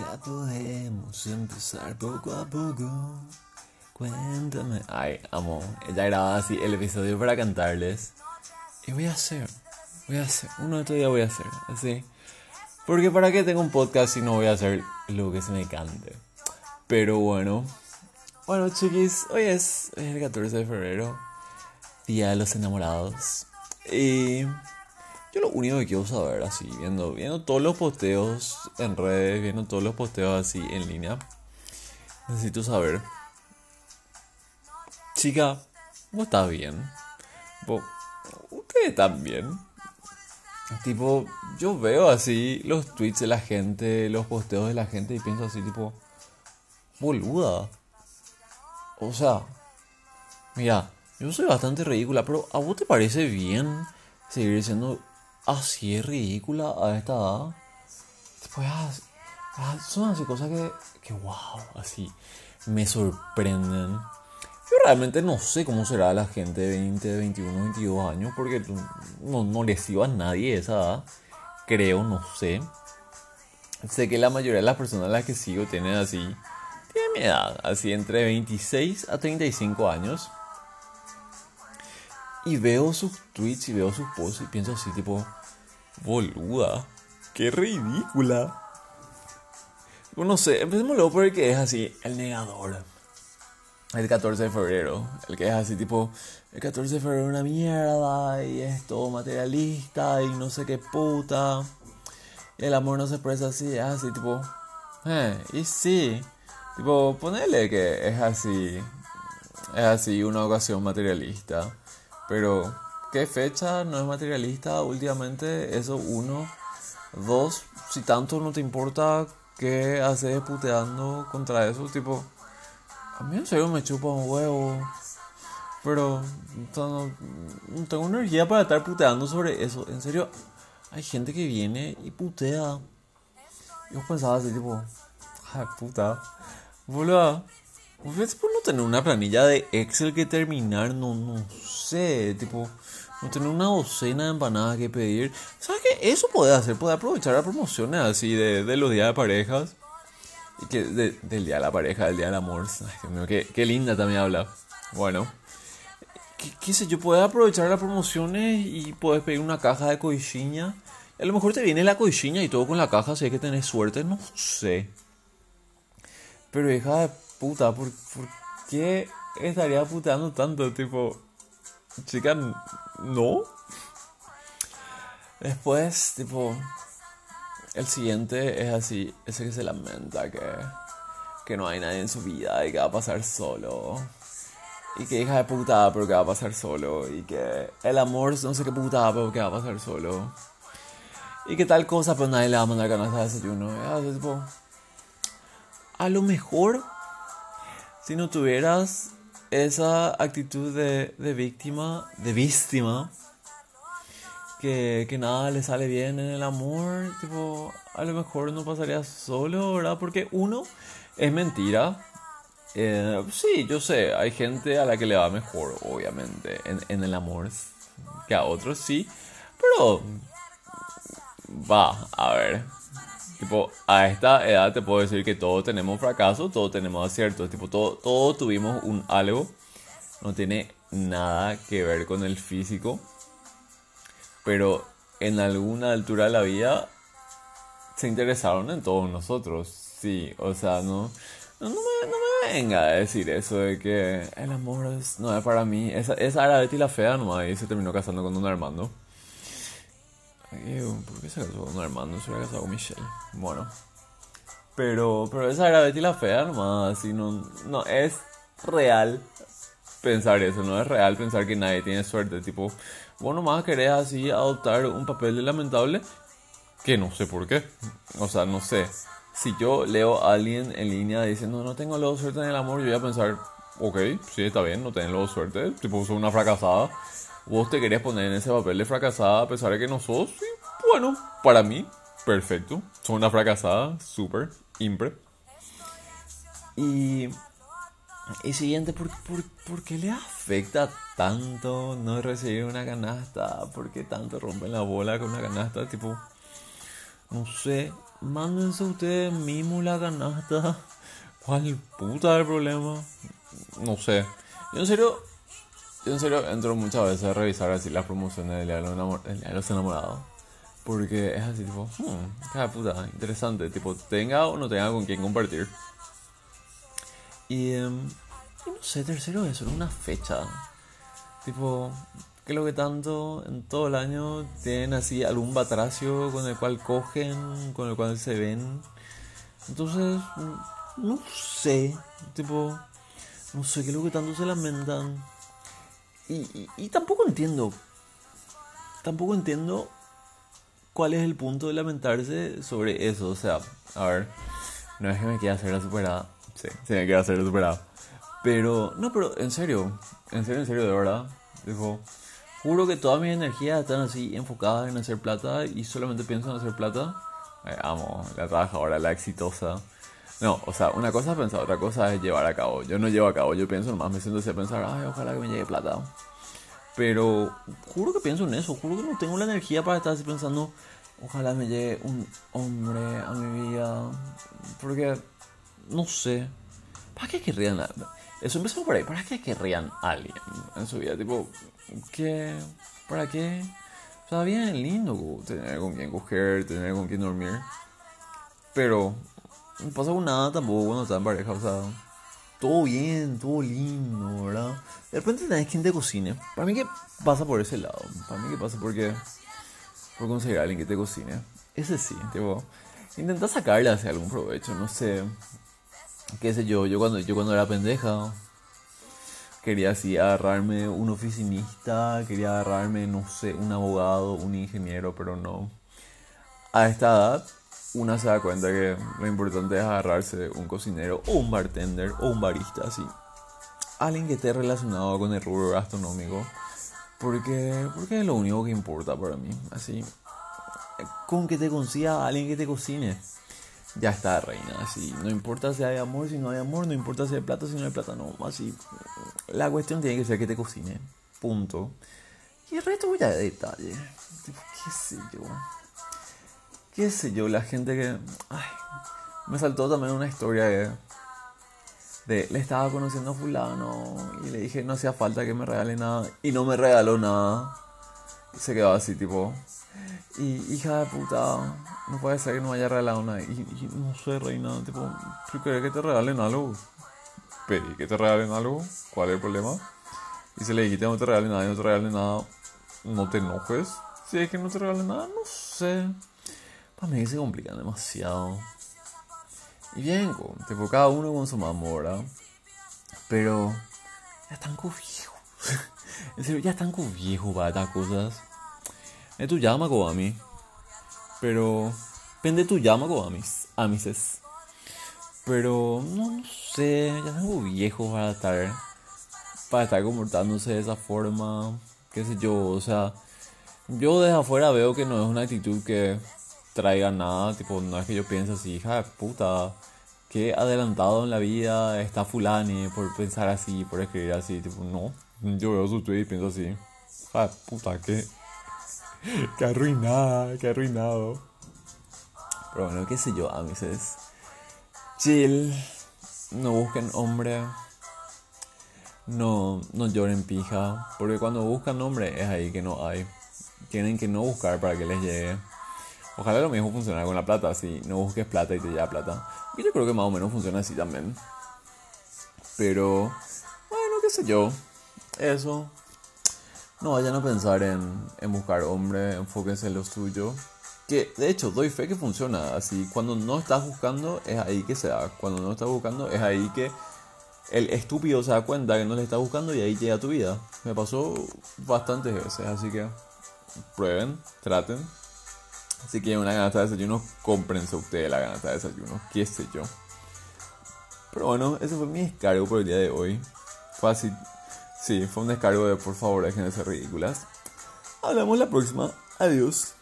Ya podemos empezar poco a poco. Cuéntame. Ay, amo. Ya grababa así el episodio para cantarles. Y voy a hacer. Voy a hacer. Uno de estos días voy a hacer. Así. Porque para qué tengo un podcast si no voy a hacer lo que se me cante. Pero bueno. Bueno, chiquis. Hoy es el 14 de febrero. Día de los enamorados. Y yo lo único que quiero saber, así, viendo, viendo todos los posteos en redes, viendo todos los posteos así en línea, necesito saber, chica, ¿vos estás bien? ¿Vos, ¿Ustedes están bien? Tipo, yo veo así los tweets de la gente, los posteos de la gente y pienso así, tipo, boluda. O sea, mira, yo soy bastante ridícula, pero ¿a vos te parece bien seguir siendo así es ridícula a esta edad. Después, ah, ah, son así cosas que, que, wow, así, me sorprenden. Yo realmente no sé cómo será la gente de 20, 21, 22 años, porque no, no le sigo a nadie esa edad. Creo, no sé. Sé que la mayoría de las personas a las que sigo tienen así, tienen mi edad, así entre 26 a 35 años. Y veo sus tweets y veo sus posts y pienso así, tipo, boluda, qué ridícula. No sé, empecemos luego por el que es así, el negador. El 14 de febrero, el que es así, tipo, el 14 de febrero una mierda y es todo materialista y no sé qué puta. El amor no se expresa así, es así, tipo, eh, y sí, tipo, ponele que es así, es así una ocasión materialista. Pero, ¿qué fecha no es materialista últimamente? Eso, uno. Dos, si tanto no te importa, ¿qué haces puteando contra eso? Tipo, a mí en serio me chupa un huevo. Pero no, tengo energía para estar puteando sobre eso. En serio, hay gente que viene y putea. Yo pensaba así, tipo, ay puta, boludo. ¿Ves por no tener una planilla de Excel que terminar? No, no sé, tipo, no tener una docena de empanadas que pedir. ¿Sabes qué? Eso puede hacer, puede aprovechar las promociones así de, los días de parejas. Y que del día de la pareja, del día del amor. Ay, Dios mío, qué, linda también habla. Bueno, qué, sé yo, puedes aprovechar las promociones y puedes pedir una caja de coichiña. A lo mejor te viene la coichiña y todo con la caja, si hay que tener suerte, no sé. Pero hija de puta, ¿por, ¿por qué estaría puteando tanto? Tipo, chica, no. Después, tipo, el siguiente es así, ese que se lamenta que, que no hay nadie en su vida y que va a pasar solo. Y que hija de puta, pero que va a pasar solo. Y que el amor no sé qué puta, pero que va a pasar solo. Y que tal cosa, pero nadie le va a mandar ganas de desayuno. Y tipo, a lo mejor si no tuvieras esa actitud de, de víctima, de víctima, que, que, nada le sale bien en el amor, tipo, a lo mejor no pasarías solo, ¿verdad? Porque uno, es mentira. Eh, sí, yo sé, hay gente a la que le va mejor, obviamente, en, en el amor que a otros, sí. Pero, va, a ver, Tipo, a esta edad te puedo decir que todos tenemos fracasos, todos tenemos aciertos. Tipo, todos todo tuvimos un algo. No tiene nada que ver con el físico. Pero en alguna altura de la vida se interesaron en todos nosotros. Sí, o sea, no, no, me, no me, venga a decir eso de que el amor no es para mí. Esa, esa era Betty la fea nomás y se terminó casando con don Armando. ¿Por qué se casó con Armando? Se hubiera casado con Michelle. Bueno. Pero, pero esa era Betty la fea nomás. Así no, no es real pensar eso. No es real pensar que nadie tiene suerte. Tipo, vos nomás querés así adoptar un papel de lamentable. Que no sé por qué. O sea, no sé. Si yo leo a alguien en línea diciendo no tengo luego suerte en el amor, yo voy a pensar, ok, sí, está bien, no tenés luego suerte. Tipo, soy una fracasada vos te querés poner en ese papel de fracasada a pesar de que no sos, bueno, para mí, perfecto. Sos una fracasada, súper, impre. Y, y siguiente, ¿por, por, por qué le afecta tanto no recibir una canasta? ¿Por qué tanto rompen la bola con una canasta? Tipo, no sé, mándense ustedes mismos la canasta. ¿Cuál puta el problema? No sé. Yo en serio, yo en serio entro muchas veces a revisar así las promociones de los Enamorados. Porque es así, tipo, hmm, cada puta, interesante. Tipo, tenga o no tenga con quién compartir. Y, em, y no sé, tercero, eso una fecha. Tipo, que lo que tanto en todo el año tienen así algún batracio con el cual cogen, con el cual se ven. Entonces, no sé, tipo, no sé qué es lo que tanto se lamentan. Y, tampoco entiendo, tampoco entiendo cuál es el punto de lamentarse sobre eso. O sea, a ver, no es que me quiera hacer la superada. Sí, sí me quiera hacer la superada. Pero, no, pero en serio, en serio, en serio, de verdad. Dijo, juro que todas mis energías están así enfocadas en hacer plata y solamente pienso en hacer plata. amo, la trabajadora, la exitosa. No, o sea, una cosa es pensar, otra cosa es llevar a cabo. Yo no llevo a cabo, yo pienso nomás, me siento así a pensar, ay, ojalá que me llegue plata. Pero juro que pienso en eso, juro que no tengo la energía para estar así pensando, ojalá me llegue un hombre a mi vida. Porque, no sé, ¿para qué querrían? Eso empezó por ahí, ¿para qué querrían alguien en su vida? Tipo, ¿qué? ¿Para qué? O sea, bien lindo tener con quien coger, tener con quien dormir. Pero no con nada tampoco cuando estás en pareja, o sea, todo bien, todo lindo, ¿verdad? De repente tenés quien te cocine. Para mí que pasa por ese lado. Para mí que pasa porque por conseguir a alguien que te cocine. Ese sí, tipo, intenta sacarle hacia algún provecho, no sé. Qué sé yo, yo cuando yo cuando era pendeja quería así agarrarme un oficinista, quería agarrarme, no sé, un abogado, un ingeniero, pero no. A esta edad una se da cuenta que lo importante es agarrarse un cocinero o un bartender o un barista, así. Alguien que esté relacionado con el rubro gastronómico. Porque, porque es lo único que importa para mí. Así, con que te consiga alguien que te cocine. Ya está, reina. Así, no importa si hay amor, si no hay amor, no importa si hay plata, si no hay plata, no. Así, la cuestión tiene que ser que te cocine. Punto. Y el resto ya de detalle. ¿Qué sé yo? Qué sé yo, la gente que... Ay, me saltó también una historia de, de... Le estaba conociendo a fulano y le dije no hacía falta que me regale nada y no me regaló nada. Y se quedó así tipo... Y hija de puta, no puede ser que no haya regalado nada. Y, no sé, reina, tipo, ¿tú querés que te regalen algo? Pedí que te regalen algo, ¿cuál es el problema? Y si le dijiste no te regalen nada y no te regalen nada, no te enojes. Si es que no te regalen nada, no sé. Para mí se complican demasiado. Y bien, tipo, cada uno con su mamora. Pero ya están viejo. en serio, ya están viejo para estas cosas. Es tu llama, mí Pero. Pende tu llama, mis Amices. Pero no, sé, ya están viejos para estar. Para estar comportándose de esa forma. Qué sé yo, o sea. Yo desde afuera veo que no es una actitud que traiga nada, tipo, no es que yo piense así, hija de puta, que adelantado en la vida está fulani por pensar así, por escribir así, tipo, no, yo veo su tweet y pienso así, hija de puta, que, que arruinada, que arruinado. Pero bueno, qué sé yo, a veces, chill, no busquen hombre, no, no lloren pija, porque cuando buscan hombre es ahí que no hay. Tienen que no buscar para que les llegue. Ojalá lo mismo funcionara con la plata, si no busques plata y te lleva plata. Y yo creo que más o menos funciona así también. Pero, bueno, qué sé yo. Eso. No vayan a pensar en, en buscar hombre, enfóquense en lo suyo. Que de hecho, doy fe que funciona así. Cuando no estás buscando, es ahí que se da. Cuando no estás buscando, es ahí que el estúpido se da cuenta que no le está buscando y ahí llega tu vida. Me pasó bastantes veces, así que prueben, traten. Si quieren una ganasta de desayuno, cómprense ustedes la ganasta de desayuno, qué sé yo. Pero bueno, ese fue mi descargo por el día de hoy. Así, sí, fue un descargo de por favor dejen de ser ridículas. Hablamos la próxima. Adiós.